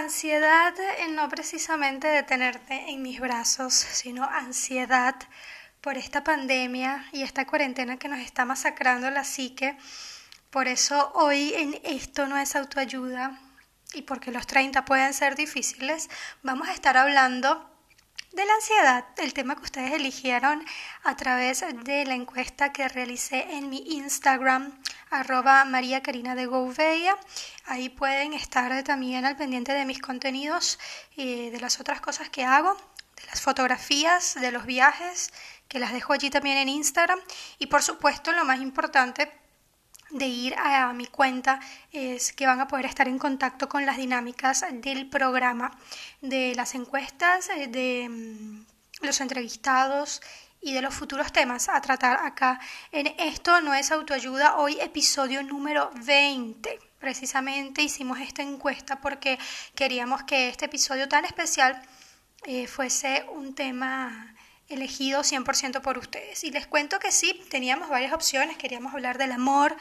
Ansiedad no precisamente de tenerte en mis brazos, sino ansiedad por esta pandemia y esta cuarentena que nos está masacrando la psique. Por eso hoy en esto no es autoayuda y porque los 30 pueden ser difíciles, vamos a estar hablando de la ansiedad, el tema que ustedes eligieron a través de la encuesta que realicé en mi Instagram, arroba María Karina de Gouveia. Ahí pueden estar también al pendiente de mis contenidos y de las otras cosas que hago, de las fotografías, de los viajes, que las dejo allí también en Instagram. Y por supuesto, lo más importante, de ir a mi cuenta es que van a poder estar en contacto con las dinámicas del programa, de las encuestas, eh, de mm, los entrevistados y de los futuros temas a tratar acá en Esto no es autoayuda, hoy episodio número 20. Precisamente hicimos esta encuesta porque queríamos que este episodio tan especial eh, fuese un tema elegido 100% por ustedes. Y les cuento que sí, teníamos varias opciones, queríamos hablar del amor,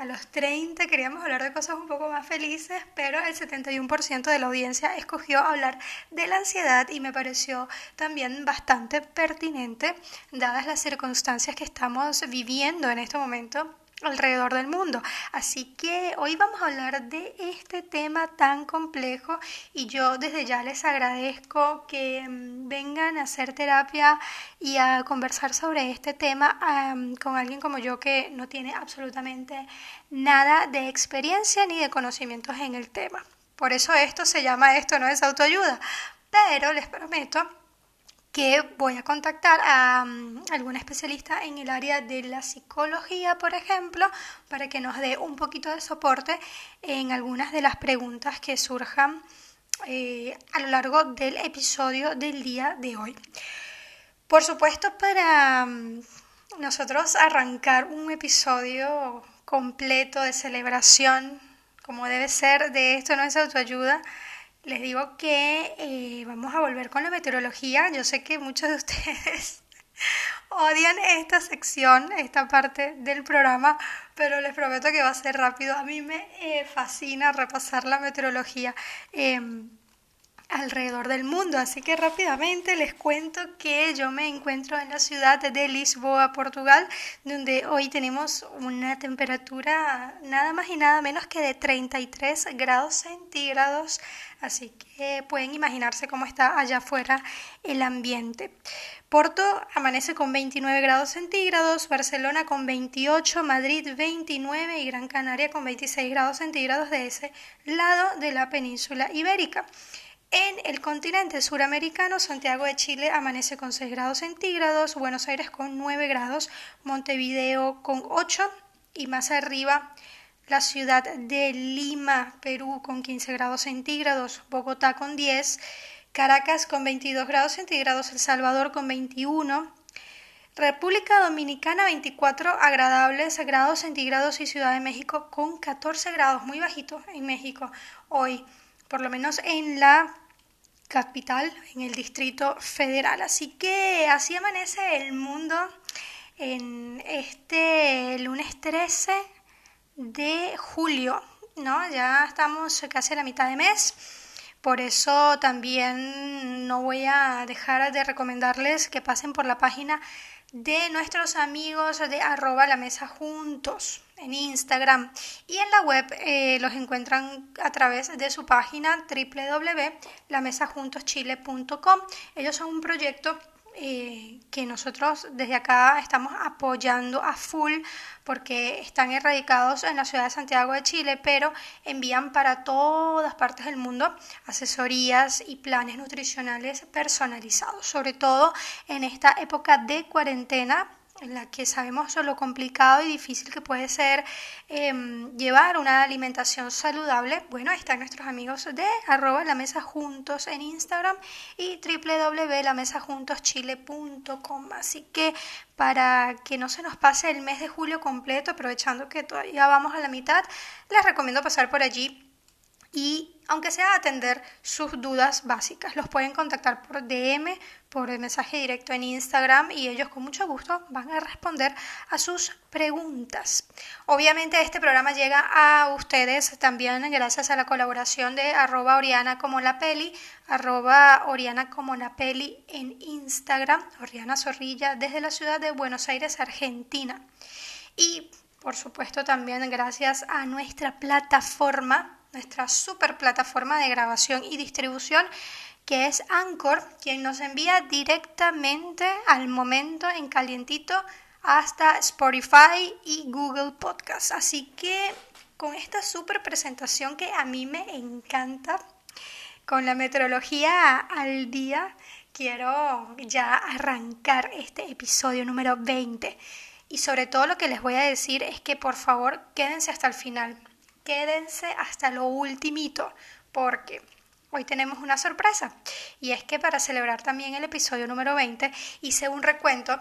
a los 30 queríamos hablar de cosas un poco más felices, pero el 71% de la audiencia escogió hablar de la ansiedad y me pareció también bastante pertinente dadas las circunstancias que estamos viviendo en este momento alrededor del mundo. Así que hoy vamos a hablar de este tema tan complejo y yo desde ya les agradezco que mm, vengan a hacer terapia y a conversar sobre este tema con alguien como yo que no tiene absolutamente nada de experiencia ni de conocimientos en el tema. Por eso esto se llama esto no es autoayuda, pero les prometo que voy a contactar a um, algún especialista en el área de la psicología, por ejemplo, para que nos dé un poquito de soporte en algunas de las preguntas que surjan eh, a lo largo del episodio del día de hoy. Por supuesto, para um, nosotros arrancar un episodio completo de celebración, como debe ser, de esto no es autoayuda, les digo que eh, vamos a volver con la meteorología. Yo sé que muchos de ustedes odian esta sección, esta parte del programa, pero les prometo que va a ser rápido. A mí me eh, fascina repasar la meteorología. Em, alrededor del mundo. Así que rápidamente les cuento que yo me encuentro en la ciudad de Lisboa, Portugal, donde hoy tenemos una temperatura nada más y nada menos que de 33 grados centígrados. Así que pueden imaginarse cómo está allá afuera el ambiente. Porto amanece con 29 grados centígrados, Barcelona con 28, Madrid 29 y Gran Canaria con 26 grados centígrados de ese lado de la península ibérica. En el continente suramericano, Santiago de Chile amanece con 6 grados centígrados, Buenos Aires con 9 grados, Montevideo con 8 y más arriba la ciudad de Lima, Perú con 15 grados centígrados, Bogotá con 10, Caracas con 22 grados centígrados, El Salvador con 21, República Dominicana 24 agradables grados centígrados y Ciudad de México con 14 grados, muy bajito en México hoy por lo menos en la capital, en el Distrito Federal. Así que así amanece el mundo en este lunes 13 de julio, ¿no? Ya estamos casi a la mitad de mes. Por eso también no voy a dejar de recomendarles que pasen por la página de nuestros amigos de arroba la mesa juntos en Instagram y en la web eh, los encuentran a través de su página www.lamesaJuntosChile.com. Ellos son un proyecto eh, que nosotros desde acá estamos apoyando a full porque están erradicados en la ciudad de Santiago de Chile, pero envían para todas partes del mundo asesorías y planes nutricionales personalizados, sobre todo en esta época de cuarentena en la que sabemos lo complicado y difícil que puede ser em, llevar una alimentación saludable, bueno, están nuestros amigos de arroba la mesa juntos en Instagram y www.lamesajuntoschile.com. Así que para que no se nos pase el mes de julio completo, aprovechando que todavía vamos a la mitad, les recomiendo pasar por allí y aunque sea atender sus dudas básicas. Los pueden contactar por DM, por mensaje directo en Instagram y ellos con mucho gusto van a responder a sus preguntas. Obviamente este programa llega a ustedes también gracias a la colaboración de arroba Oriana como la peli, arroba Oriana como la peli en Instagram, Oriana Zorrilla desde la ciudad de Buenos Aires, Argentina. Y por supuesto también gracias a nuestra plataforma nuestra super plataforma de grabación y distribución que es Anchor, quien nos envía directamente al momento en calientito hasta Spotify y Google Podcast. Así que con esta super presentación que a mí me encanta, con la meteorología al día, quiero ya arrancar este episodio número 20. Y sobre todo lo que les voy a decir es que por favor quédense hasta el final quédense hasta lo ultimito, porque hoy tenemos una sorpresa. Y es que para celebrar también el episodio número 20 hice un recuento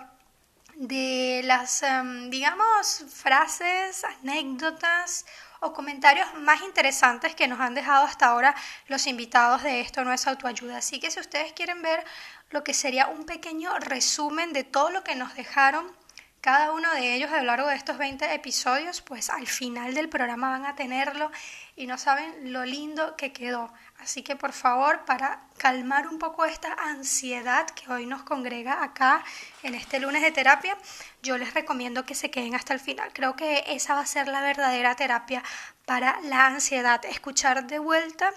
de las, em, digamos, frases, anécdotas o comentarios más interesantes que nos han dejado hasta ahora los invitados de Esto no es autoayuda. Así que si ustedes quieren ver lo que sería un pequeño resumen de todo lo que nos dejaron cada uno de ellos a lo largo de estos 20 episodios, pues al final del programa van a tenerlo y no saben lo lindo que quedó. Así que por favor, para calmar un poco esta ansiedad que hoy nos congrega acá en este lunes de terapia, yo les recomiendo que se queden hasta el final. Creo que esa va a ser la verdadera terapia para la ansiedad. Escuchar de vuelta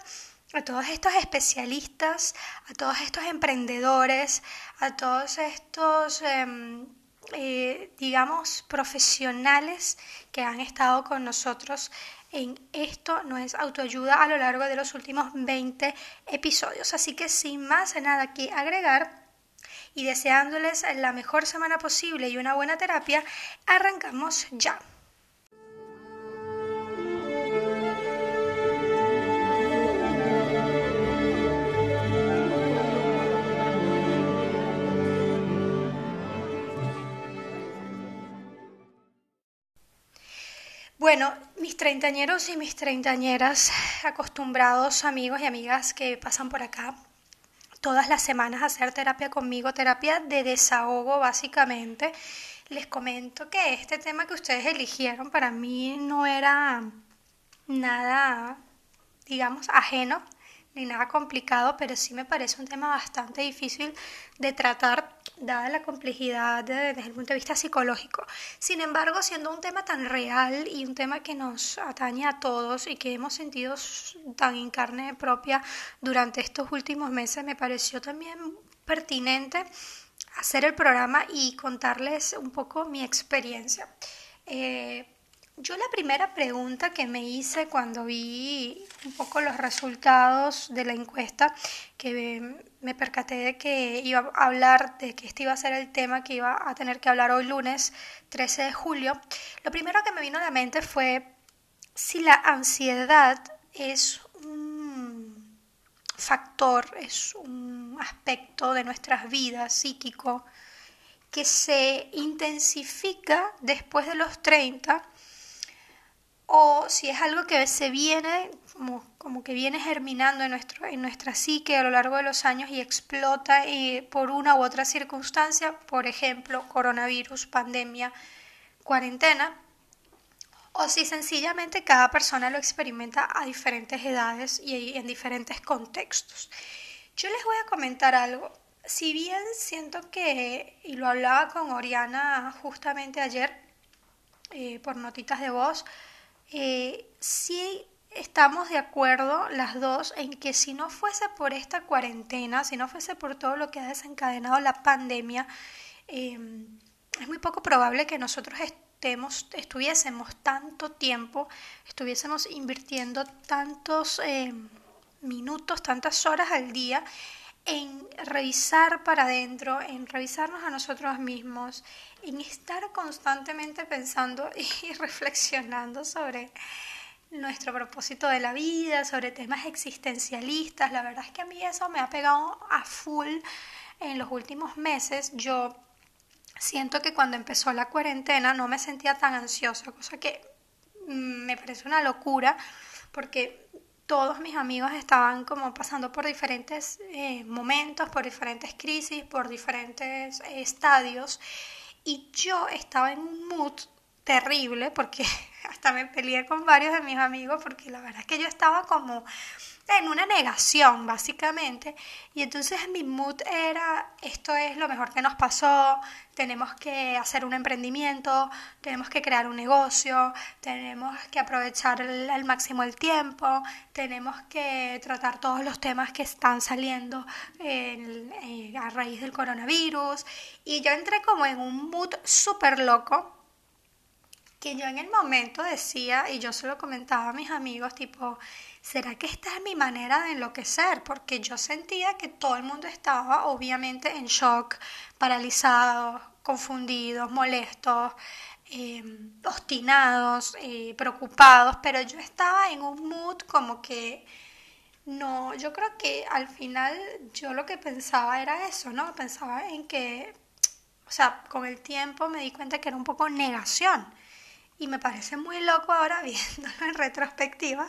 a todos estos especialistas, a todos estos emprendedores, a todos estos... Em, eh, digamos, profesionales que han estado con nosotros en Esto no es autoayuda a lo largo de los últimos 20 episodios. Así que sin más nada que agregar y deseándoles la mejor semana posible y una buena terapia, arrancamos ya. Bueno, mis treintañeros y mis treintañeras, acostumbrados amigos y amigas que pasan por acá todas las semanas a hacer terapia conmigo, terapia de desahogo básicamente, les comento que este tema que ustedes eligieron para mí no era nada, digamos, ajeno ni nada complicado, pero sí me parece un tema bastante difícil de tratar, dada la complejidad desde el punto de vista psicológico. Sin embargo, siendo un tema tan real y un tema que nos atañe a todos y que hemos sentido tan en carne propia durante estos últimos meses, me pareció también pertinente hacer el programa y contarles un poco mi experiencia. Eh, yo la primera pregunta que me hice cuando vi un poco los resultados de la encuesta, que me percaté de que iba a hablar, de que este iba a ser el tema que iba a tener que hablar hoy lunes 13 de julio, lo primero que me vino a la mente fue si la ansiedad es un factor, es un aspecto de nuestras vidas psíquico que se intensifica después de los 30 o si es algo que se viene, como, como que viene germinando en, nuestro, en nuestra psique a lo largo de los años y explota eh, por una u otra circunstancia, por ejemplo, coronavirus, pandemia, cuarentena, o si sencillamente cada persona lo experimenta a diferentes edades y en diferentes contextos. Yo les voy a comentar algo. Si bien siento que, y lo hablaba con Oriana justamente ayer eh, por notitas de voz, eh, sí estamos de acuerdo las dos en que si no fuese por esta cuarentena, si no fuese por todo lo que ha desencadenado la pandemia, em, es muy poco probable que nosotros estemos, estuviésemos tanto tiempo, estuviésemos invirtiendo tantos em, minutos, tantas horas al día en revisar para adentro, en revisarnos a nosotros mismos, en estar constantemente pensando y reflexionando sobre nuestro propósito de la vida, sobre temas existencialistas. La verdad es que a mí eso me ha pegado a full en los últimos meses. Yo siento que cuando empezó la cuarentena no me sentía tan ansiosa, cosa que mm, me parece una locura porque todos mis amigos estaban como pasando por diferentes eh, momentos, por diferentes crisis, por diferentes eh, estadios y yo estaba en un mood terrible porque hasta me peleé con varios de mis amigos porque la verdad es que yo estaba como en una negación básicamente. Y entonces mi mood era esto es lo mejor que nos pasó tenemos que hacer un emprendimiento tenemos que crear un negocio tenemos que aprovechar al máximo el tiempo tenemos que tratar todos los temas que están saliendo eh, a raíz del coronavirus. Y yo entré como en un mood súper loco que yo en el momento decía, y yo se lo comentaba a mis amigos, tipo, ¿será que esta es mi manera de enloquecer? Porque yo sentía que todo el mundo estaba obviamente en shock, paralizados, confundidos, molestos, em, obstinados, eh, preocupados, pero yo estaba en un mood como que no, yo creo que al final yo lo que pensaba era eso, ¿no? Pensaba en que, o sea, con el tiempo me di cuenta que era un poco negación y me parece muy loco ahora viéndolo en retrospectiva,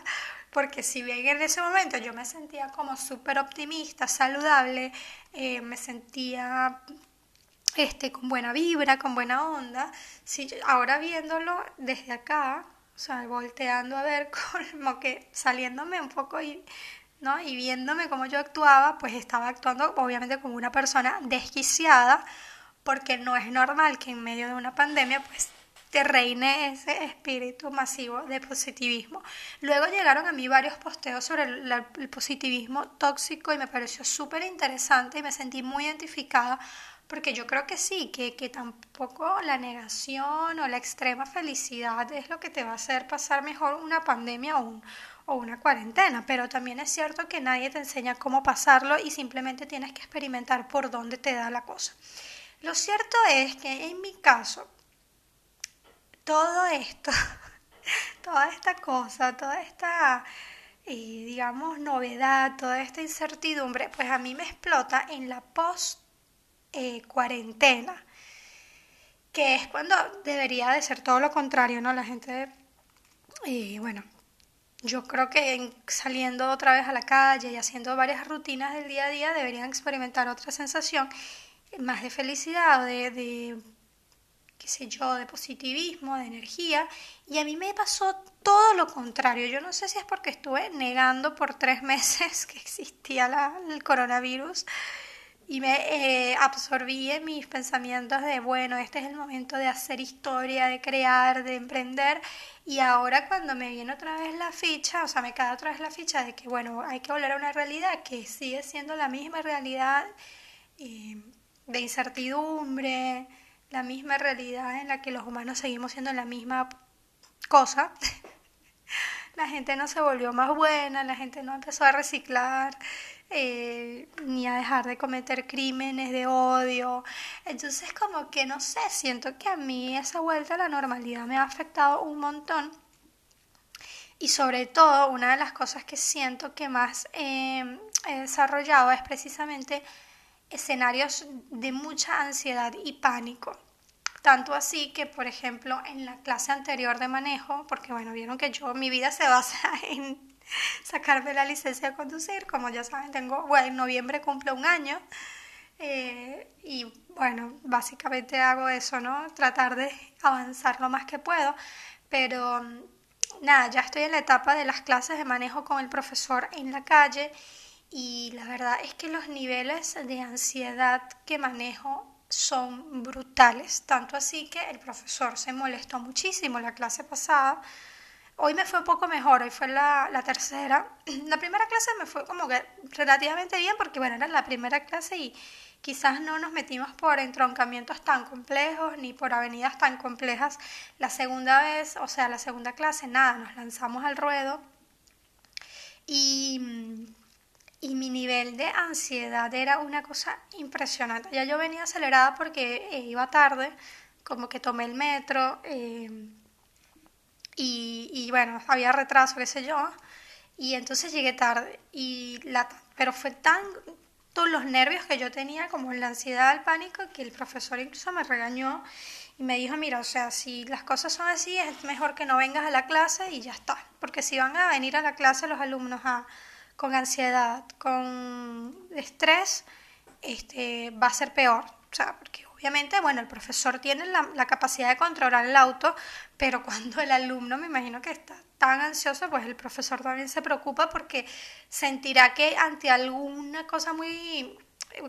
porque si bien en ese momento yo me sentía como súper optimista, saludable, eh, me sentía este, con buena vibra, con buena onda, si ahora viéndolo desde acá, o sea, volteando a ver como que saliéndome un poco y, ¿no? y viéndome cómo yo actuaba, pues estaba actuando obviamente como una persona desquiciada, porque no es normal que en medio de una pandemia pues te reine ese espíritu masivo de positivismo. Luego llegaron a mí varios posteos sobre el, positivismo tóxico y me pareció súper interesante y me sentí muy identificada porque yo creo que sí, que, que tampoco la negación o la extrema felicidad es lo que te va a hacer pasar mejor una pandemia o, o una cuarentena, pero también es cierto que nadie te enseña cómo pasarlo y simplemente tienes que experimentar por dónde te da la cosa. Lo cierto es que en mi caso, todo esto, toda esta cosa, toda esta, eh, digamos, novedad, toda esta incertidumbre, pues a mí me explota en la post eh, cuarentena, que es cuando debería de ser todo lo contrario, ¿no? La gente, y bueno, yo creo que saliendo otra vez a la calle y haciendo varias rutinas del día a día deberían experimentar otra sensación más de felicidad o de qué sé yo, de positivismo, de energía, y a mí me pasó todo lo contrario. Yo no sé si es porque estuve negando por tres meses que existía el coronavirus y me eh, absorbí en mis pensamientos de, bueno, este es el momento de hacer historia, de crear, de emprender, y ahora cuando me viene otra vez la ficha, o sea, me cae otra vez la ficha de que, bueno, hay que volver a una realidad que sigue siendo la misma realidad eh, de incertidumbre, la misma realidad en la que los humanos seguimos siendo la misma cosa. la gente no se volvió más buena, la gente no empezó a reciclar, eh, ni a dejar de cometer crímenes de odio. Entonces como que no sé, siento que a mí esa vuelta a la normalidad me ha afectado un montón. Y sobre todo, una de las cosas que siento que más he desarrollado es precisamente escenarios de mucha ansiedad y pánico. Tanto así que, por ejemplo, en la clase anterior de manejo, porque bueno, vieron que yo, mi vida se basa en sacarme la licencia de conducir, como ya saben, tengo, bueno, en noviembre cumple un año, eh, y bueno, básicamente hago eso, ¿no? Tratar de avanzar lo más que puedo, pero nada, ya estoy en la etapa de las clases de manejo con el profesor en la calle y la verdad es que los niveles de ansiedad que manejo son brutales, tanto así que el profesor se molestó muchísimo la clase pasada. Hoy me fue un poco mejor, hoy fue la, tercera. La primera clase me fue como que relativamente bien porque bueno, era la primera clase y quizás no nos metimos por entroncamientos tan complejos ni por avenidas tan complejas. La segunda vez, o sea, la segunda clase, nada, nos lanzamos al ruedo y y mi nivel de ansiedad era una cosa impresionante. Ya yo venía acelerada porque eh, iba tarde, como que tomé el metro eh, y, y, bueno, había retraso, qué sé yo, y entonces llegué tarde. Y la, pero fue tan todos los nervios que yo tenía, como la ansiedad, el pánico, que el profesor incluso me regañó Y me dijo, mira, o sea, si las cosas son así, es mejor que no vengas a la clase y ya está. Porque si van a venir a la clase los alumnos con ansiedad, con estrés, este, va a ser peor. O sea, porque obviamente, bueno, el profesor tiene la, la capacidad de controlar el auto, pero cuando el alumno me imagino que está tan ansioso, pues el profesor también se preocupa porque sentirá que ante alguna cosa muy,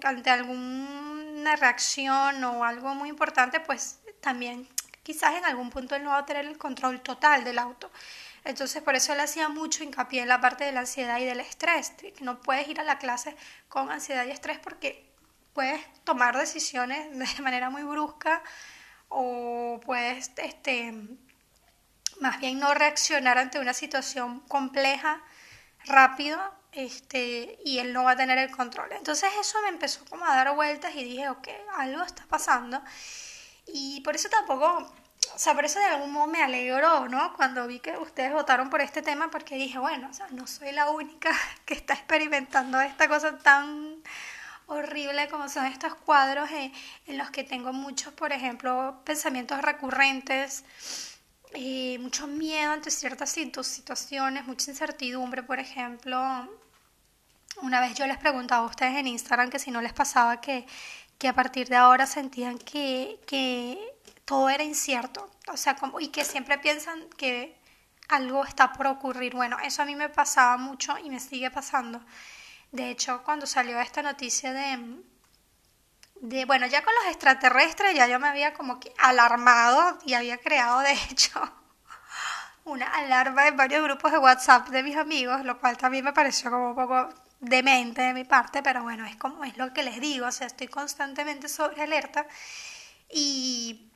ante alguna reacción o algo muy importante, pues también quizás en algún punto él no va a tener el control total del auto. Entonces por eso él hacía mucho hincapié en la parte de la ansiedad y del estrés, no puedes ir a la clase con ansiedad y estrés porque puedes tomar decisiones de manera muy brusca o puedes este, más bien no reaccionar ante una situación compleja rápido este, y él no va a tener el control. Entonces eso me empezó como a dar vueltas y dije, ok, algo está pasando. Y por eso tampoco, o sea, por eso de algún modo me alegró, ¿no? Cuando vi que ustedes votaron por este tema, porque dije, bueno, o sea, no soy la única que está experimentando esta cosa tan horrible como son estos cuadros en, en los que tengo muchos, por ejemplo, pensamientos recurrentes eh, mucho miedo ante ciertas situaciones, mucha incertidumbre, por ejemplo. Una vez yo les preguntaba a ustedes en Instagram que si no les pasaba que, que a partir de ahora sentían que, que todo era incierto, o sea, como, y que siempre piensan que algo está por ocurrir. Bueno, eso a mí me pasaba mucho y me sigue pasando. De hecho, cuando salió esta noticia de, de, bueno, ya con los extraterrestres ya yo me había como que alarmado y había creado de hecho una alarma en varios grupos de WhatsApp de mis amigos, lo cual también me pareció como un poco demente de mi parte, pero bueno, es como es lo que les digo, o sea, estoy constantemente sobre alerta y,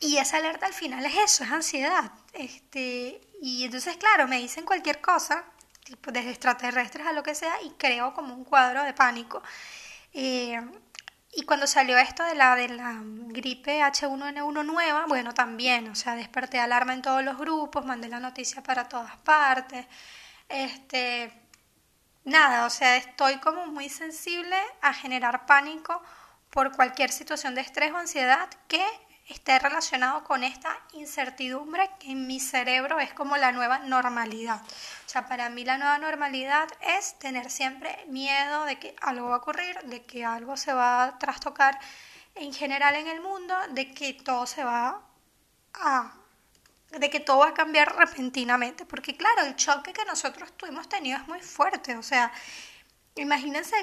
y esa alerta al final es eso, es ansiedad. Este, y entonces, claro, me dicen cualquier cosa, tipo desde extraterrestres a lo que sea, y creo como un cuadro de pánico. Eh, y cuando salió esto de la, de la gripe H1N1 nueva, bueno, también, o sea, desperté alarma en todos los grupos, mandé la noticia para todas partes. Este, nada, o sea, estoy como muy sensible a generar pánico por cualquier situación de estrés o ansiedad que esté relacionado con esta incertidumbre que en mi cerebro es como la nueva normalidad. O sea, para mí la nueva normalidad es tener siempre miedo de que algo va a ocurrir, de que algo se va a trastocar en general en el mundo, de que todo se va a de que todo va a cambiar repentinamente, porque claro, el choque que nosotros tuvimos tenido es muy fuerte, o sea, imagínense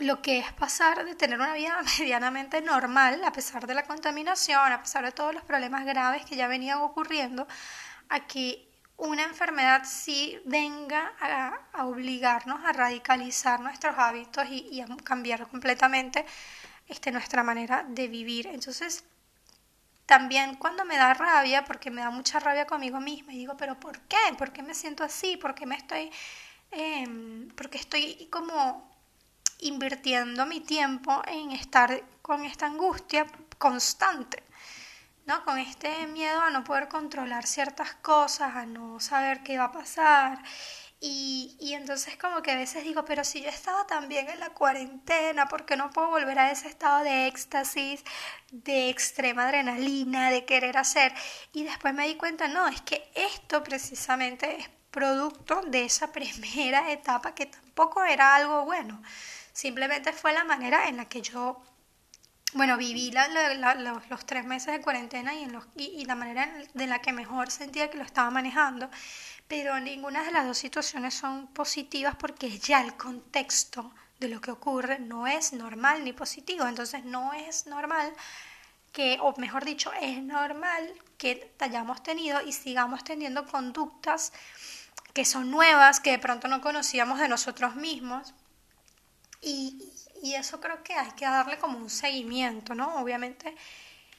lo que es pasar de tener una vida medianamente normal, a pesar de la contaminación, a pesar de todos los problemas graves que ya venían ocurriendo, a que una enfermedad sí venga a, obligarnos a radicalizar nuestros hábitos y, a cambiar completamente este, nuestra manera de vivir. Entonces, también cuando me da rabia, porque me da mucha rabia conmigo misma, y digo, pero ¿por qué? ¿Por qué me siento así? ¿Por qué me estoy... Eh, porque estoy como invirtiendo mi tiempo en estar con esta angustia constante, ¿no? Con este miedo a no poder controlar ciertas cosas, a no saber qué va a pasar. Y, y entonces como que a veces digo, pero si yo estaba también en la cuarentena, ¿por qué no puedo volver a ese estado de éxtasis, de extrema adrenalina, de querer hacer? Y después me di cuenta, no, es que esto precisamente es producto de esa primera etapa que tampoco era algo bueno. Simplemente fue la manera en la que yo, bueno, viví los, tres meses de cuarentena y, en los, y, la manera de la que mejor sentía que lo estaba manejando. Pero ninguna de las dos situaciones son positivas porque ya el contexto de lo que ocurre no es normal ni positivo. Entonces no es normal que, o mejor dicho, es normal que hayamos tenido y sigamos teniendo conductas que son nuevas, que de pronto no conocíamos de nosotros mismos, y, eso creo que hay que darle como un seguimiento, ¿no? Obviamente,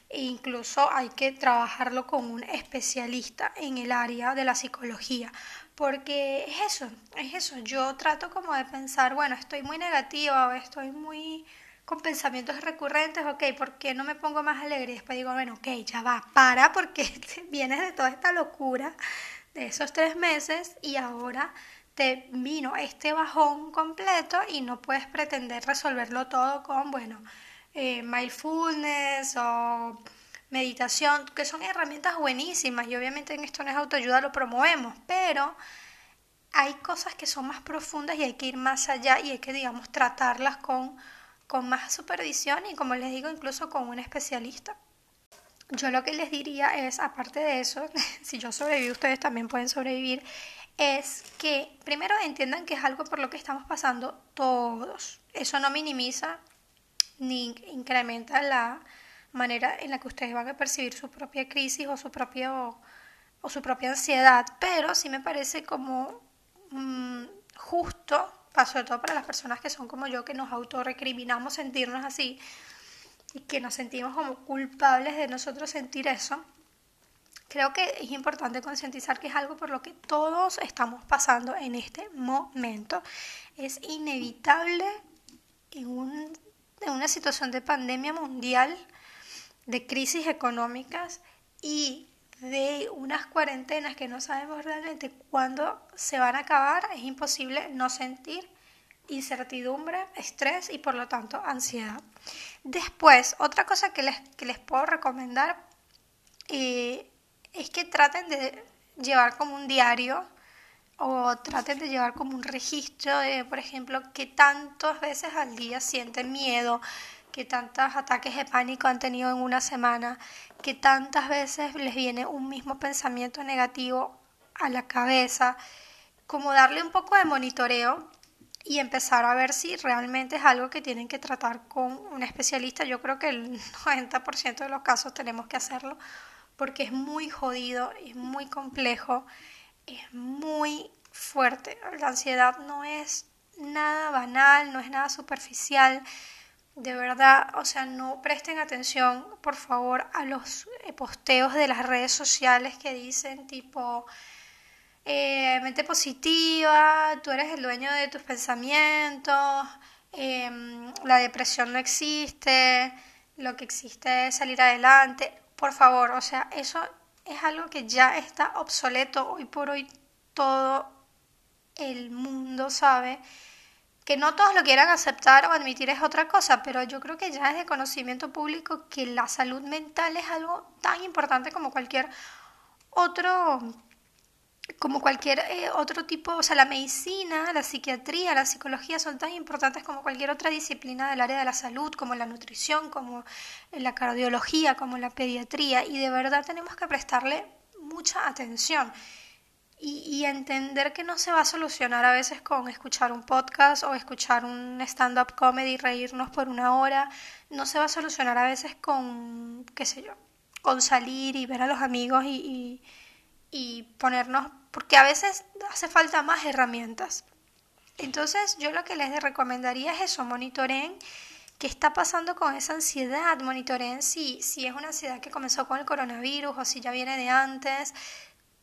e incluso hay que trabajarlo con un especialista en el área de la psicología, porque es eso, es eso. Yo trato como de pensar, bueno, estoy muy negativa, estoy muy con pensamientos recurrentes, ok, ¿por qué no me pongo más alegre? Y después digo, bueno, ok, ya va, para, porque vienes de toda esta locura de esos tres meses y ahora te vino este bajón completo y no puedes pretender resolverlo todo con, bueno, eh, mindfulness o meditación, que son herramientas buenísimas y obviamente en esto no es autoayuda, lo promovemos, pero hay cosas que son más profundas y hay que ir más allá y hay que, digamos, tratarlas con, con más supervisión y, como les digo, incluso con un especialista. Yo lo que les diría es, aparte de eso, si yo sobrevivo, ustedes también pueden sobrevivir, es que primero entiendan que es algo por lo que estamos pasando todos. Eso no minimiza ni incrementa la manera en la que ustedes van a percibir su propia crisis o su propio o su propia ansiedad, pero sí me parece como mm, justo, sobre todo para las personas que son como yo, que nos autorrecriminamos sentirnos así y que nos sentimos como culpables de nosotros sentir eso. Creo que es importante concientizar que es algo por lo que todos estamos pasando en este momento. Es inevitable en un de una situación de pandemia mundial, de crisis económicas y de unas cuarentenas que no sabemos realmente cuándo se van a acabar, es imposible no sentir incertidumbre, estrés y por lo tanto ansiedad. Después, otra cosa que les, que les puedo recomendar eh, es que traten de llevar como un diario o traten de llevar como un registro de, por ejemplo, qué tantas veces al día sienten miedo, qué tantos ataques de pánico han tenido en una semana, qué tantas veces les viene un mismo pensamiento negativo a la cabeza, como darle un poco de monitoreo y empezar a ver si realmente es algo que tienen que tratar con un especialista. Yo creo que el 90% de los casos tenemos que hacerlo porque es muy jodido, es muy complejo es muy fuerte. La ansiedad no es nada banal, no es nada superficial. De verdad, o sea, no presten atención, por favor, a los eh, posteos de las redes sociales que dicen tipo, eh, mente positiva, tú eres el dueño de tus pensamientos, em, la depresión no existe, lo que existe es salir adelante. Por favor, o sea, eso es algo que ya está obsoleto. Hoy por hoy todo el mundo sabe que no todos lo quieran aceptar o admitir es otra cosa, pero yo creo que ya es de conocimiento público que la salud mental es algo tan importante como cualquier otro como cualquier eh, otro tipo, o sea, la medicina, la psiquiatría, la psicología son tan importantes como cualquier otra disciplina del área de la salud, como la nutrición, como la cardiología, como la pediatría, y de verdad tenemos que prestarle mucha atención. Y, y entender que no se va a solucionar a veces con escuchar un podcast o escuchar un stand-up comedy reírnos por una hora, no se va a solucionar a veces con, qué sé yo, con salir y ver a los amigos y y ponernos, porque a veces hace falta más herramientas. Entonces yo lo que les recomendaría es eso, monitoreen qué está pasando con esa ansiedad, monitoreen si, si es una ansiedad que comenzó con el coronavirus o si ya viene de antes.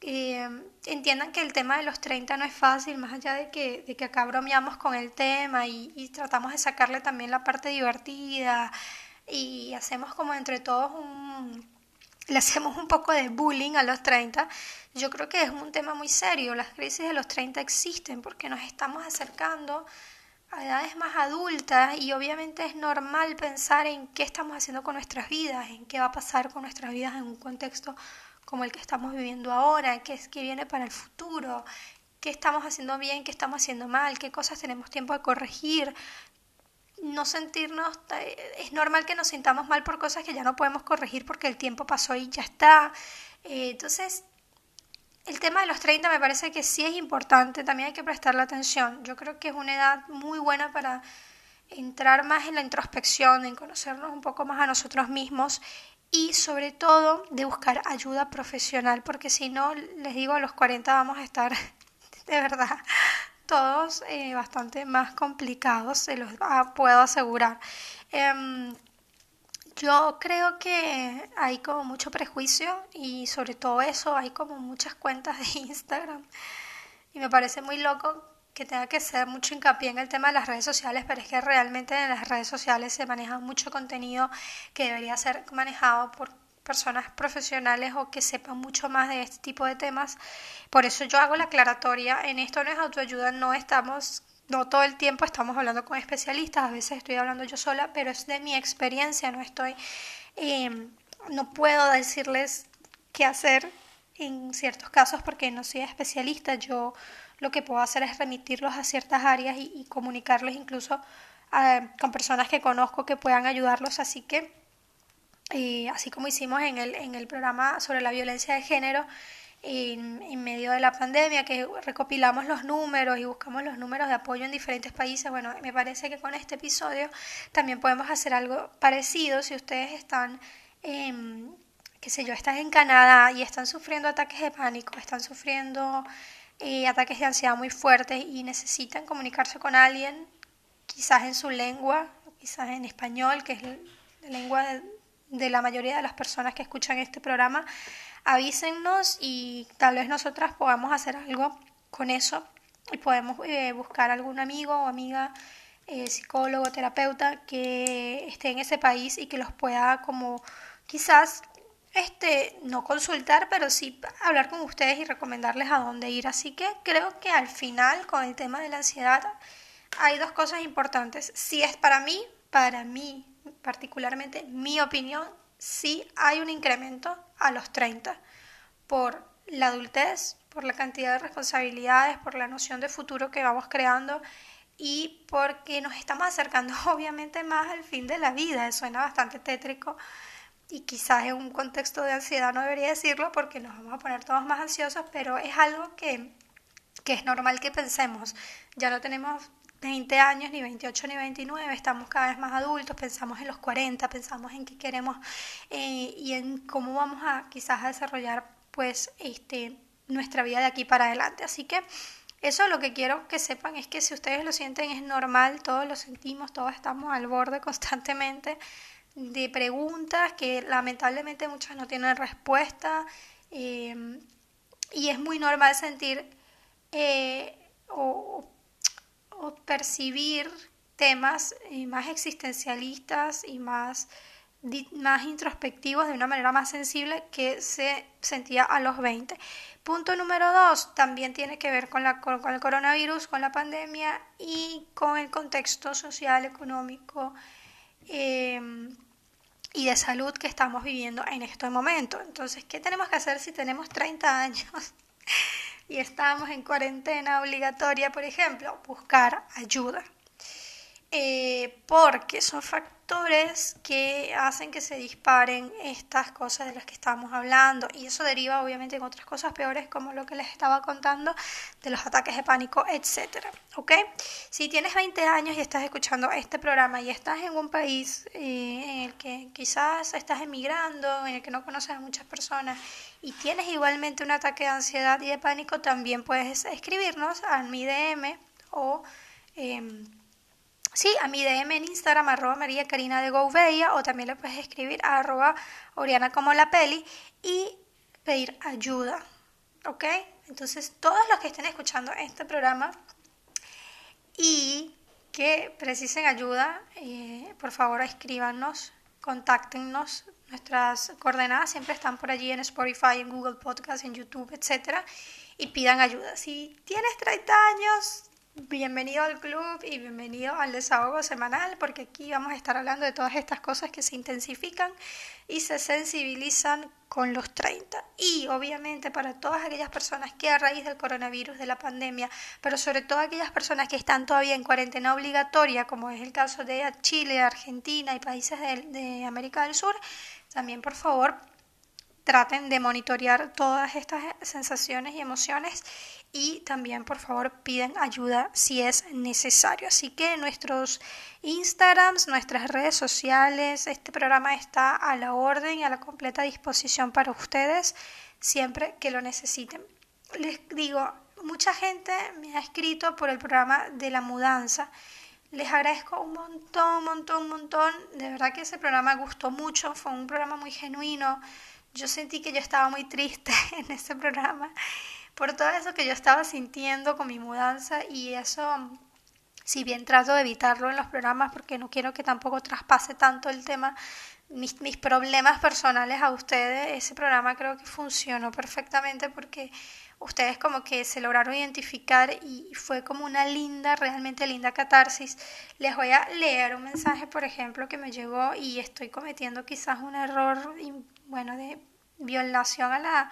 Eh, entiendan que el tema de los 30 no es fácil, más allá de que, de que acá bromeamos con el tema y, y tratamos de sacarle también la parte divertida y hacemos como entre todos un, le hacemos un poco de bullying a los 30, yo creo que es un tema muy serio. Las crisis de los 30 existen porque nos estamos acercando a edades más adultas y obviamente es normal pensar en qué estamos haciendo con nuestras vidas, en qué va a pasar con nuestras vidas en un contexto como el que estamos viviendo ahora, qué es que viene para el futuro, qué estamos haciendo bien, qué estamos haciendo mal, qué cosas tenemos tiempo de corregir, no sentirnos, es normal que nos sintamos mal por cosas que ya no podemos corregir porque el tiempo pasó y ya está. Eh, entonces, el tema de los 30 me parece que sí es importante, también hay que prestarle atención. Yo creo que es una edad muy buena para entrar más en la introspección, en conocernos un poco más a nosotros mismos y sobre todo de buscar ayuda profesional, porque si no, les digo, a los 40 vamos a estar de verdad todos eh, bastante más complicados, se los puedo asegurar. Em, yo creo que hay como mucho prejuicio y sobre todo eso hay como muchas cuentas de Instagram y me parece muy loco que tenga que ser mucho hincapié en el tema de las redes sociales, pero es que realmente en las redes sociales se maneja mucho contenido que debería ser manejado por personas profesionales o que sepan mucho más de este tipo de temas. Por eso yo hago la aclaratoria, en esto no es autoayuda, no estamos no todo el tiempo estamos hablando con especialistas, a veces estoy hablando yo sola, pero es de mi experiencia, no estoy, em, no puedo decirles qué hacer en ciertos casos porque no soy especialista, yo lo que puedo hacer es remitirlos a ciertas áreas y, comunicarles incluso eh, con personas que conozco que puedan ayudarlos, así que eh, así como hicimos en el, en el programa sobre la violencia de género, en, medio de la pandemia, que recopilamos los números y buscamos los números de apoyo en diferentes países. Bueno, me parece que con este episodio también podemos hacer algo parecido si ustedes están, eh, qué sé yo, están en Canadá y están sufriendo ataques de pánico, están sufriendo eh, ataques de ansiedad muy fuertes y necesitan comunicarse con alguien, quizás en su lengua, quizás en español, que es la lengua de la mayoría de las personas que escuchan este programa avísennos y tal vez nosotras podamos hacer algo con eso y podemos eh, buscar algún amigo o amiga eh, psicólogo, terapeuta que esté en ese país y que los pueda como quizás este no consultar, pero sí hablar con ustedes y recomendarles a dónde ir. Así que creo que al final con el tema de la ansiedad hay dos cosas importantes. Si es para mí, para mí particularmente, mi opinión, sí hay un incremento a los 30 por la adultez, por la cantidad de responsabilidades, por la noción de futuro que vamos creando y porque nos estamos acercando obviamente más al fin de la vida. Suena bastante tétrico y quizás en un contexto de ansiedad no debería decirlo porque nos vamos a poner todos más ansiosos, pero es algo que, que es normal que pensemos. Ya no tenemos 20 años, ni 28, ni 29, estamos cada vez más adultos, pensamos en los 40, pensamos en qué queremos eh, y en cómo vamos a quizás a desarrollar pues este, nuestra vida de aquí para adelante. Así que eso lo que quiero que sepan es que si ustedes lo sienten es normal, todos lo sentimos, todos estamos al borde constantemente de preguntas que lamentablemente muchas no tienen respuesta eh, y es muy normal sentir eh, o o percibir temas eh, más existencialistas y más, más introspectivos de una manera más sensible que se sentía a los 20. Punto número dos, también tiene que ver con, la, con el coronavirus, con la pandemia y con el contexto social, económico em, y de salud que estamos viviendo en este momento. Entonces, ¿qué tenemos que hacer si tenemos 30 años? Y estamos en cuarentena obligatoria, por ejemplo, buscar ayuda. Eh, porque son factores que hacen que se disparen estas cosas de las que estamos hablando y eso deriva obviamente en otras cosas peores como lo que les estaba contando de los ataques de pánico, etcétera. Si tienes 20 años y estás escuchando este programa y estás en un país eh, en el que quizás estás emigrando, en el que no conoces a muchas personas y tienes igualmente un ataque de ansiedad y de pánico, también puedes escribirnos a mi DM o... Eh, Sí, a mi DM en Instagram, arroba María Karina de Gouveia, o también le puedes escribir a arroba Oriana como la peli y pedir ayuda. ¿Ok? Entonces, todos los que estén escuchando este programa y que precisen ayuda, eh, por favor escríbanos, contáctenos. Nuestras coordenadas siempre están por allí en Spotify, en Google Podcast, en YouTube, etc. Y pidan ayuda. Si tienes 30 años, Bienvenido al club y bienvenido al desahogo semanal porque aquí vamos a estar hablando de todas estas cosas que se intensifican y se sensibilizan con los 30. Y obviamente para todas aquellas personas que a raíz del coronavirus, de la pandemia, pero sobre todo aquellas personas que están todavía en cuarentena obligatoria, como es el caso de Chile, Argentina y países de, de América del Sur, también por favor traten de monitorear todas estas sensaciones y emociones y también por favor piden ayuda si es necesario. Así que nuestros Instagrams, nuestras redes sociales, este programa está a la orden y a la completa disposición para ustedes siempre que lo necesiten. Les digo, mucha gente me ha escrito por el programa de la mudanza. Les agradezco un montón, un montón, un montón. De verdad que ese programa gustó mucho, fue un programa muy genuino. Yo sentí que yo estaba muy triste en ese programa por todo eso que yo estaba sintiendo con mi mudanza y eso, si bien trato de evitarlo en los programas porque no quiero que tampoco traspase tanto el tema mis, mis problemas personales a ustedes, ese programa creo que funcionó perfectamente porque ustedes como que se lograron identificar y fue como una linda, realmente linda catarsis. Les voy a leer un mensaje, por ejemplo, que me llegó y estoy cometiendo quizás un error, bueno, de violación a la,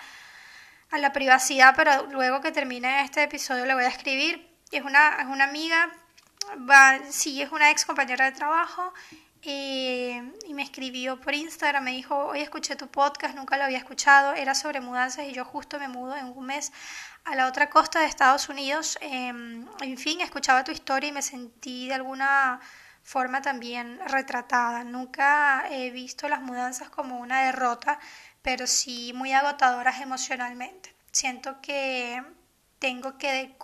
a la privacidad, pero luego que termine este episodio le voy a escribir. Es una, es una amiga, va, sí, es una ex compañera de trabajo y me escribió por Instagram, me dijo, hoy escuché tu podcast, nunca lo había escuchado, era sobre mudanzas y yo justo me mudo en un mes a la otra costa de Estados Unidos. Em, en fin, escuchaba tu historia y me sentí de alguna forma también retratada. Nunca he visto las mudanzas como una derrota, pero sí muy agotadoras emocionalmente. Siento que tengo que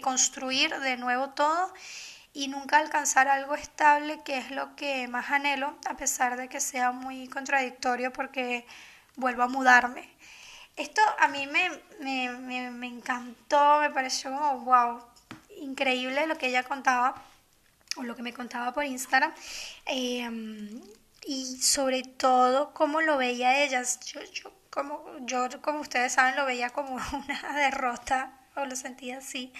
construir de nuevo todo y nunca alcanzar algo estable, que es lo que más anhelo, a pesar de que sea muy contradictorio porque vuelvo a mudarme. Esto a mí me, me, me, encantó, me pareció como, wow, increíble lo que ella contaba, o lo que me contaba por Instagram, em, y sobre todo cómo lo veía ella. Yo, yo, como, yo, como ustedes saben, lo veía como una derrota, o lo sentía así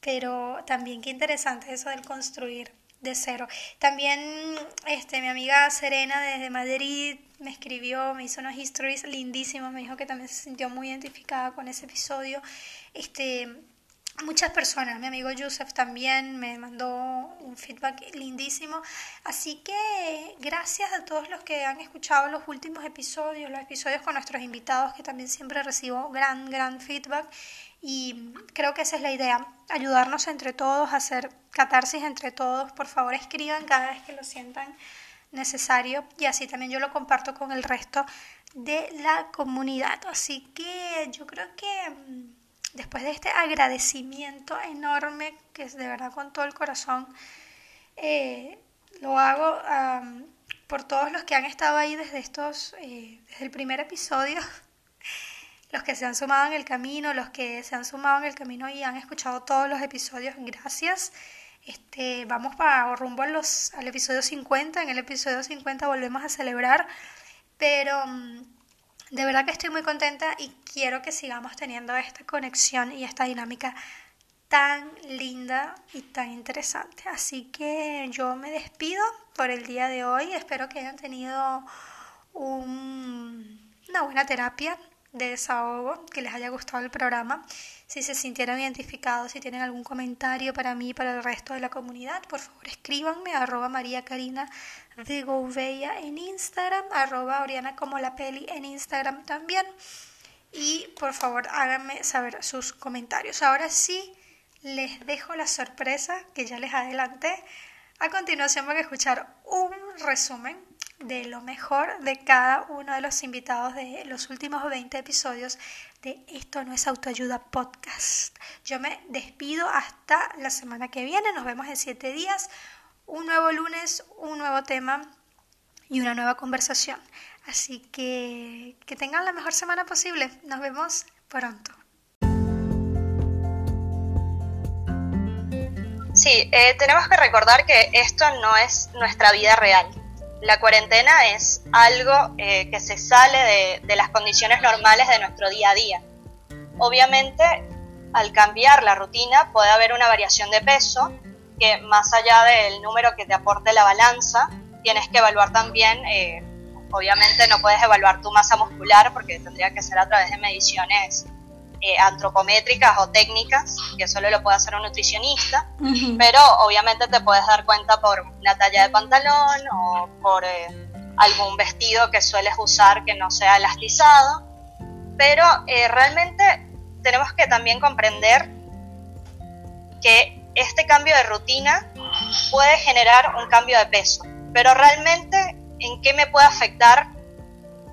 pero también qué interesante eso del construir de cero. También este, mi amiga Serena desde Madrid me escribió, me hizo unos histories lindísimos, me dijo que también se sintió muy identificada con ese episodio. Este, muchas personas, mi amigo Joseph también me mandó un feedback lindísimo. Así que gracias a todos los que han escuchado los últimos episodios, los episodios con nuestros invitados, que también siempre recibo gran, gran feedback. Y creo que esa es la idea, ayudarnos entre todos, hacer catarsis entre todos. Por favor, escriban cada vez que lo sientan necesario y así también yo lo comparto con el resto de la comunidad. Así que yo creo que mm, después de este agradecimiento enorme, que de verdad con todo el corazón, eh, lo hago por todos los que han estado ahí desde estos, eh, desde el primer episodio los que se han sumado en el camino, los que se han sumado en el camino y han escuchado todos los episodios, gracias. Este, vamos para rumbo a los, al episodio 50. En el episodio 50 volvemos a celebrar, pero mm, de verdad que estoy muy contenta y quiero que sigamos teniendo esta conexión y esta dinámica tan linda y tan interesante. Así que yo me despido por el día de hoy. Espero que hayan tenido una buena terapia de desahogo, que les haya gustado el programa. Si se sintieron identificados, si tienen algún comentario para mí para el resto de la comunidad, por favor escríbanme arroba María Karina de Gouveia en Instagram, arroba Oriana como la peli en Instagram también. Y por favor háganme saber sus comentarios. Ahora sí, les dejo la sorpresa que ya les adelanté. A continuación van a escuchar un resumen de lo mejor de cada uno de los invitados de los últimos 20 episodios de Esto no es autoayuda podcast. Yo me despido hasta la semana que viene, nos vemos en 7 días, un nuevo lunes, un nuevo tema y una nueva conversación. Así que que tengan la mejor semana posible. Nos vemos pronto. Sí, eh, tenemos que recordar que esto no es nuestra vida real la cuarentena es algo eh, que se sale de, las condiciones normales de nuestro día a día. Obviamente, al cambiar la rutina puede haber una variación de peso que más allá del número que te aporte la balanza, tienes que evaluar también, eh, obviamente no puedes evaluar tu masa muscular porque tendría que ser a través de mediciones eh, antropométricas o técnicas, que solo lo puede hacer un nutricionista, pero obviamente te puedes dar cuenta por una talla de pantalón o por eh, algún vestido que sueles usar que no sea elastizado, pero eh, realmente tenemos que también comprender que este cambio de rutina puede generar un cambio de peso, pero realmente en qué me puede afectar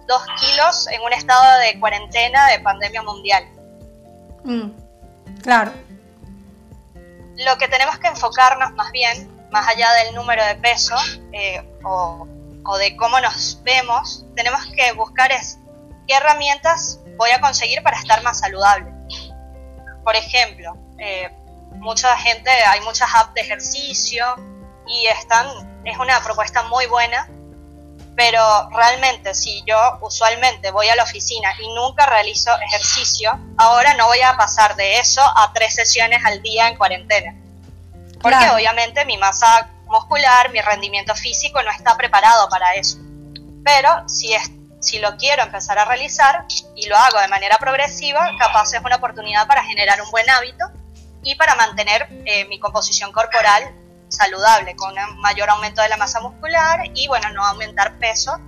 dos kilos en un estado de cuarentena de pandemia mundial Mm, claro. Lo que tenemos que enfocarnos más bien, más allá del número de peso eh, o, de cómo nos vemos, tenemos que buscar es qué herramientas voy a conseguir para estar más saludable. Por ejemplo, eh, mucha gente, hay muchas apps de ejercicio y están, es una propuesta muy buena pero realmente si yo usualmente voy a la oficina y nunca realizo ejercicio, ahora no voy a pasar de eso a tres sesiones al día en cuarentena. Porque obviamente mi masa muscular, mi rendimiento físico no está preparado para eso. Pero si, es, si lo quiero empezar a realizar y lo hago de manera progresiva, capaz es una oportunidad para generar un buen hábito y para mantener eh, mi composición corporal saludable, con un mayor aumento de la masa muscular y bueno, no aumentar peso.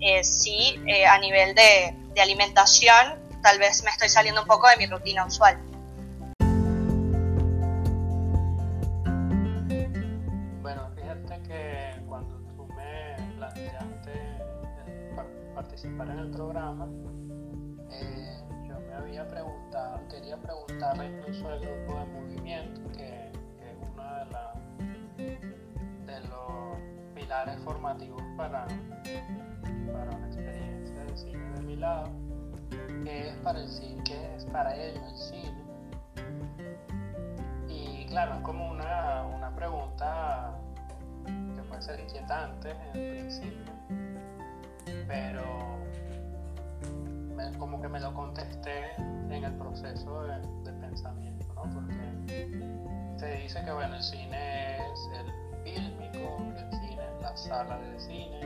Eh, sí, eh, a nivel de, alimentación, tal vez me estoy saliendo un poco de mi rutina usual. Bueno, fíjate que cuando tú me planteaste participar en el programa, eh, yo me había preguntado, quería preguntarle incluso al grupo de movimiento, formativos para, para una experiencia de cine de mi lado, que es para el cine, que es para ellos el cine. Y claro, es como una, una pregunta que puede ser inquietante en principio, pero como que me lo contesté en el proceso de, pensamiento, ¿no? Porque se dice que bueno, el cine es el fílmico, el cine es la sala de cine,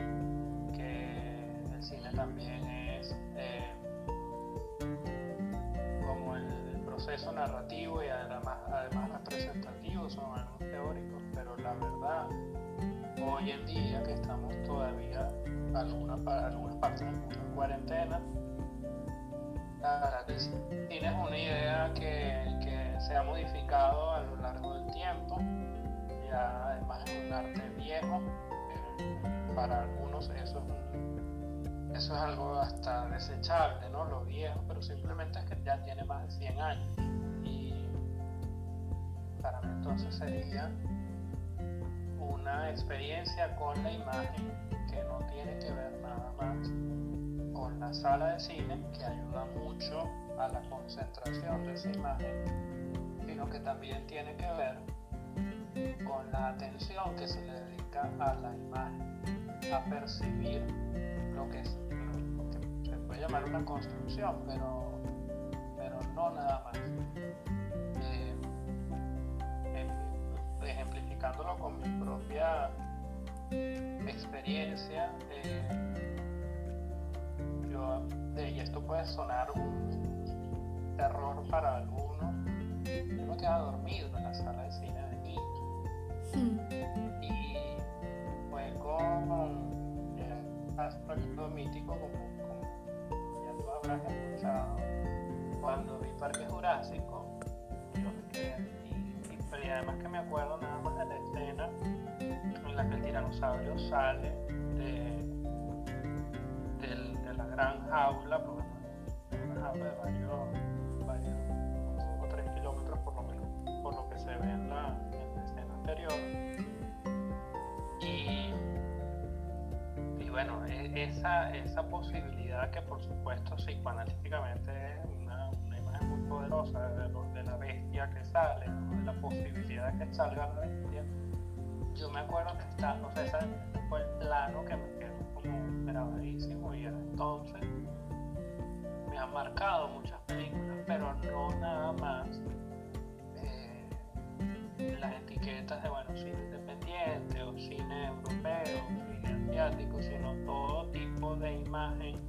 que el cine también es eh, como el, proceso narrativo y además, además representativo, son algo teóricos, pero la verdad, hoy en día que estamos todavía alguna, algunas partes del mundo en cuarentena, el cine es una idea que, que se ha modificado a lo largo del tiempo ya además es un arte viejo, para algunos eso es, eso es algo hasta desechable, ¿no? Lo viejo, pero simplemente es que ya tiene más de 100 años. Y para mí entonces sería una experiencia con la imagen que no tiene que ver nada más con la sala de cine, que ayuda mucho a la concentración de esa imagen, sino que también tiene que ver con la atención que se le dedica a la imagen, a percibir lo que, es, se puede llamar una construcción, pero, pero no nada más. Eh, ejemplificándolo con mi propia experiencia, eh, yo, y esto puede sonar un terror para algunos, yo me quedaba dormido en la sala de cine y fue con el aspecto mítico, como, ya tú habrás escuchado, cuando vi Parque Jurásico, yo quedé y, además que me acuerdo nada más de la escena en la que el tiranosaurio sale de, de, la gran jaula, porque una jaula de varios, varios, como 3 kilómetros por lo menos, por lo que se ve en la y, bueno, e, esa, esa posibilidad que por supuesto psicoanalíticamente es una, una imagen muy poderosa de, de, la bestia que sale, de la posibilidad de que salga la bestia, yo me acuerdo que está, o sea, ese fue el plano que me quedó como grabadísimo y entonces me han marcado muchas películas, pero no nada más las etiquetas de bueno, cine independiente o cine europeo, cine asiático, sino todo tipo de imagen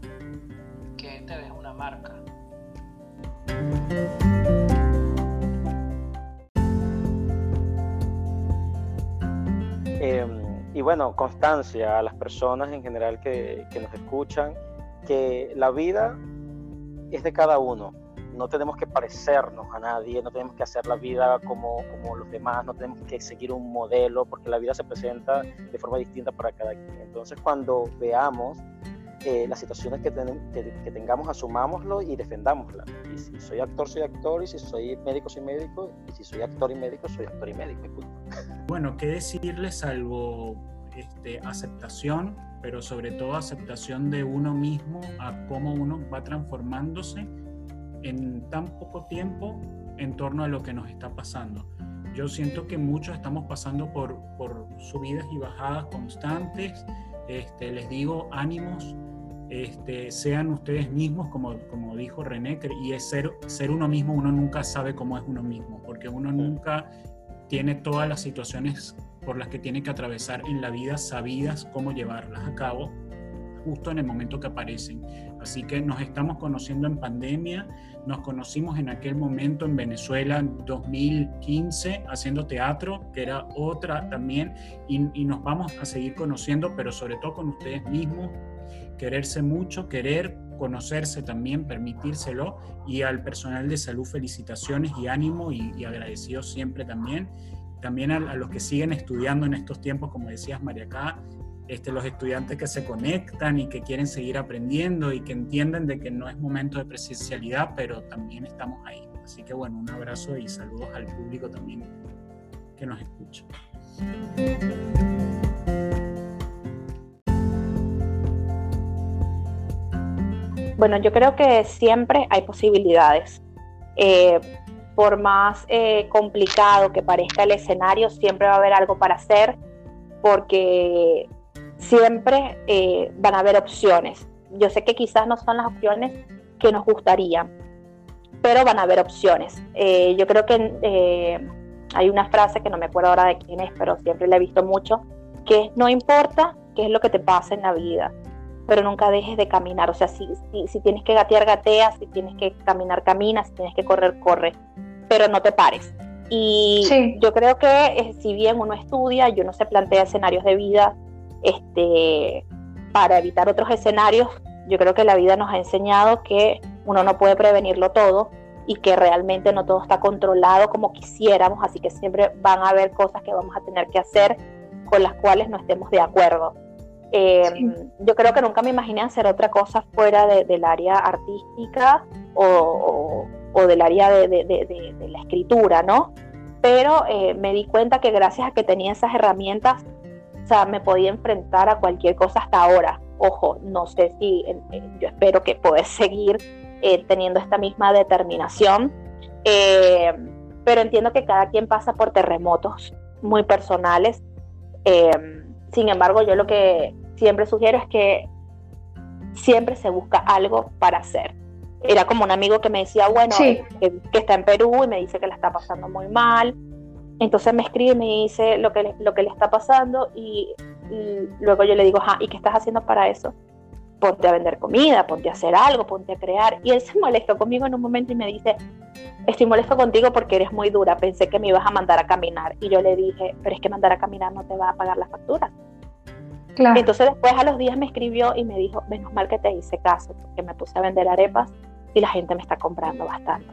que te deja una marca. Em, y bueno, constancia a las personas en general que, que nos escuchan, que la vida es de cada uno no tenemos que parecernos a nadie, no tenemos que hacer la vida como, como los demás, no tenemos que seguir un modelo, porque la vida se presenta de forma distinta para cada quien. Entonces, cuando veamos eh, las situaciones que, que, tengamos, asumámoslo y defendámosla. Y si soy actor, soy actor, y si soy médico, soy médico, y si soy actor y médico, soy actor y médico. Bueno, ¿qué decirles salvo este, aceptación, pero sobre todo aceptación de uno mismo a cómo uno va transformándose en tan poco tiempo en torno a lo que nos está pasando. Yo siento que muchos estamos pasando por, por subidas y bajadas constantes, este, les digo ánimos, este, sean ustedes mismos, como, como dijo René, y es ser, ser uno mismo, uno nunca sabe cómo es uno mismo, porque uno nunca tiene todas las situaciones por las que tiene que atravesar en la vida sabidas cómo llevarlas a cabo justo en el momento que aparecen. Así que nos estamos conociendo en pandemia, nos conocimos en aquel momento en Venezuela en 2015 haciendo teatro, que era otra también, y, nos vamos a seguir conociendo, pero sobre todo con ustedes mismos, quererse mucho, querer conocerse también, permitírselo, y al personal de salud felicitaciones y ánimo y, y agradecido siempre también. También a, los que siguen estudiando en estos tiempos, como decías María Acá, este, los estudiantes que se conectan y que quieren seguir aprendiendo y que entienden de que no es momento de presencialidad, pero también estamos ahí. Así que bueno, un abrazo y saludos al público también que nos escucha. Bueno, yo creo que siempre hay posibilidades. Eh, por más eh, complicado que parezca el escenario, siempre va a haber algo para hacer, porque siempre eh, van a haber opciones. Yo sé que quizás no son las opciones que nos gustarían, pero van a haber opciones. Eh, yo creo que eh, hay una frase que no me acuerdo ahora de quién es, pero siempre la he visto mucho, que es, no importa qué es lo que te pasa en la vida, pero nunca dejes de caminar. O sea, si, si, si tienes que gatear, gatea, si tienes que caminar, camina, si tienes que correr, corre, pero no te pares. Y sí. yo creo que eh, si bien uno estudia y uno se plantea escenarios de vida este, para evitar otros escenarios, yo creo que la vida nos ha enseñado que uno no puede prevenirlo todo y que realmente no todo está controlado como quisiéramos, así que siempre van a haber cosas que vamos a tener que hacer con las cuales no estemos de acuerdo. Eh, sí. Yo creo que nunca me imaginé hacer otra cosa fuera de, del área artística o, o, o del área de, de, de, la escritura, ¿no? Pero eh, me di cuenta que gracias a que tenía esas herramientas, o sea, me podía enfrentar a cualquier cosa hasta ahora. Ojo, no sé si, eh, yo espero que poder seguir eh, teniendo esta misma determinación, eh, pero entiendo que cada quien pasa por terremotos muy personales. sin embargo, yo lo que siempre sugiero es que siempre se busca algo para hacer. Era como un amigo que me decía, bueno, sí. que, que, está en Perú y me dice que la está pasando muy mal. Entonces me escribe y me dice lo que le, lo que le está pasando y, y luego yo le digo, ah, ¿y qué estás haciendo para eso? Ponte a vender comida, ponte a hacer algo, ponte a crear. Y él se molestó conmigo en un momento y me dice, estoy molesto contigo porque eres muy dura, pensé que me ibas a mandar a caminar. Y yo le dije, pero es que mandar a caminar no te va a pagar la factura. Claro. Entonces después a los días me escribió y me dijo, menos mal que te hice caso, porque me puse a vender arepas y la gente me está comprando bastante.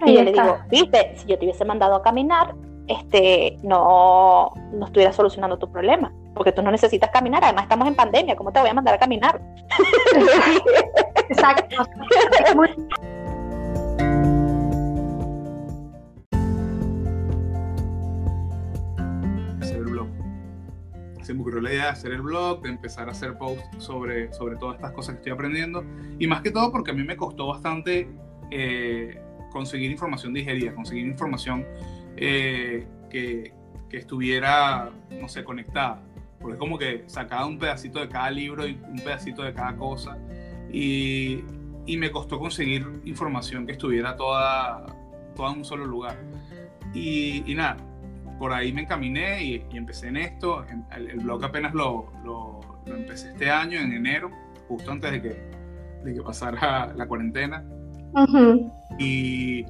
Ahí y yo está. le digo, viste, si yo te hubiese mandado a caminar, este, no, no estuviera solucionando tu problema, porque tú no necesitas caminar, además estamos en pandemia, ¿cómo te voy a mandar a caminar? Exacto. se me ocurrió la idea de hacer el blog, de empezar a hacer posts sobre, sobre todas estas cosas que estoy aprendiendo. Y más que todo porque a mí me costó bastante eh, conseguir información digerida, conseguir información eh, que, que, estuviera, no sé, conectada. Porque como que sacaba un pedacito de cada libro y un pedacito de cada cosa. Y, y me costó conseguir información que estuviera toda, toda en un solo lugar. Y, y nada, por ahí me encaminé y, y empecé en esto. El, el blog apenas lo, lo, lo, empecé este año, en enero, justo antes de que, de que pasara la cuarentena. Uh -huh. y,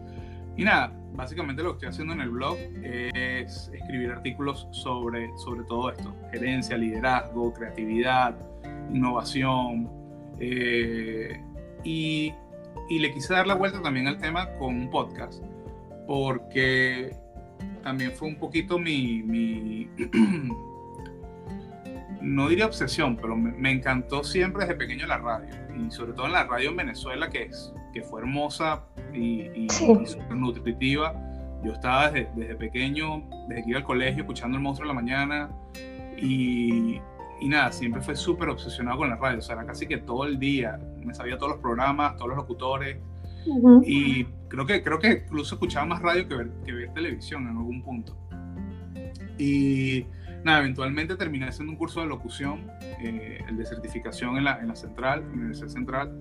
y, nada, básicamente lo que estoy haciendo en el blog es escribir artículos sobre, sobre todo esto, gerencia, liderazgo, creatividad, innovación. Eh, y, le quise dar la vuelta también al tema con un podcast, porque también fue un poquito mi no diría obsesión, pero me, me, encantó siempre desde pequeño la radio, y sobre todo en la radio en Venezuela, que, es, que fue hermosa y, y, sí. y súper nutritiva. Yo estaba desde, desde, pequeño, desde que iba al colegio, escuchando El Monstruo de la Mañana, y, y nada, siempre fue súper obsesionado con la radio, o sea, era casi que todo el día, me sabía todos los programas, todos los locutores, uh -huh. y creo que, creo que incluso escuchaba más radio que ver, que ver televisión en algún punto. Y nada, eventualmente terminé haciendo un curso de locución, eh, el de certificación en la, en la central, en la Universidad Central.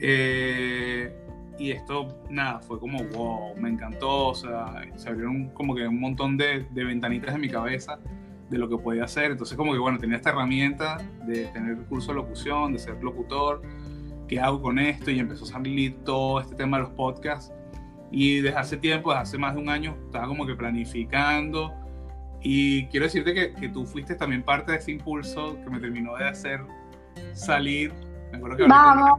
Eh, y esto, nada, fue como, wow, me encantó, o sea, se abrieron como que un montón de, de ventanitas en mi cabeza de lo que podía hacer. Entonces, como que, bueno, tenía esta herramienta de tener curso de locución, de ser locutor, ¿qué hago con esto? Y empezó a salir todo este tema de los podcasts. Y desde hace tiempo, desde hace más de un año, estaba como que planificando. Y quiero decirte que, que tú fuiste también parte de ese impulso que me terminó de hacer salir. Me acuerdo que Vamos.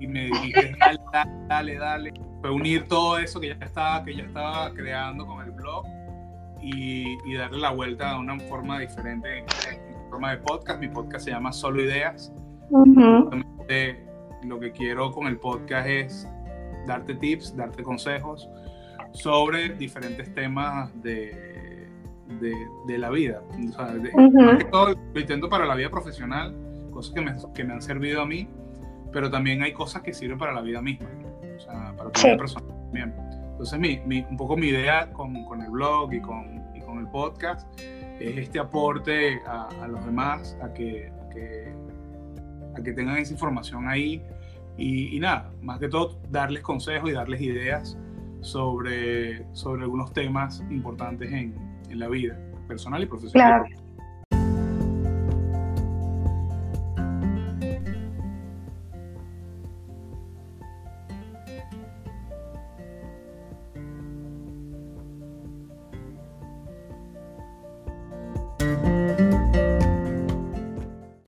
y me dijiste, dale, dale, dale. Fue unir todo eso que ya estaba, que ya estaba creando con el blog y, y darle la vuelta a una forma diferente, en forma de podcast. Mi podcast se llama Solo Ideas. Ujú. Eh, lo que quiero con el podcast es darte tips, darte consejos sobre diferentes temas de, de, de la vida. O sea, de- Ujú. más que todo lo intento para la vida profesional, cosas que me, que me han servido a mí, pero también hay cosas que sirven para la vida misma, o sea, para tu Sí. vida personal también. Entonces, mi, mi- un poco mi idea con, con el blog y con, y con el podcast es este aporte a, a los demás, a que, a que, a que tengan esa información ahí y, y nada, más que todo darles consejos y darles ideas sobre, sobre algunos temas importantes en, en la vida personal y profesional.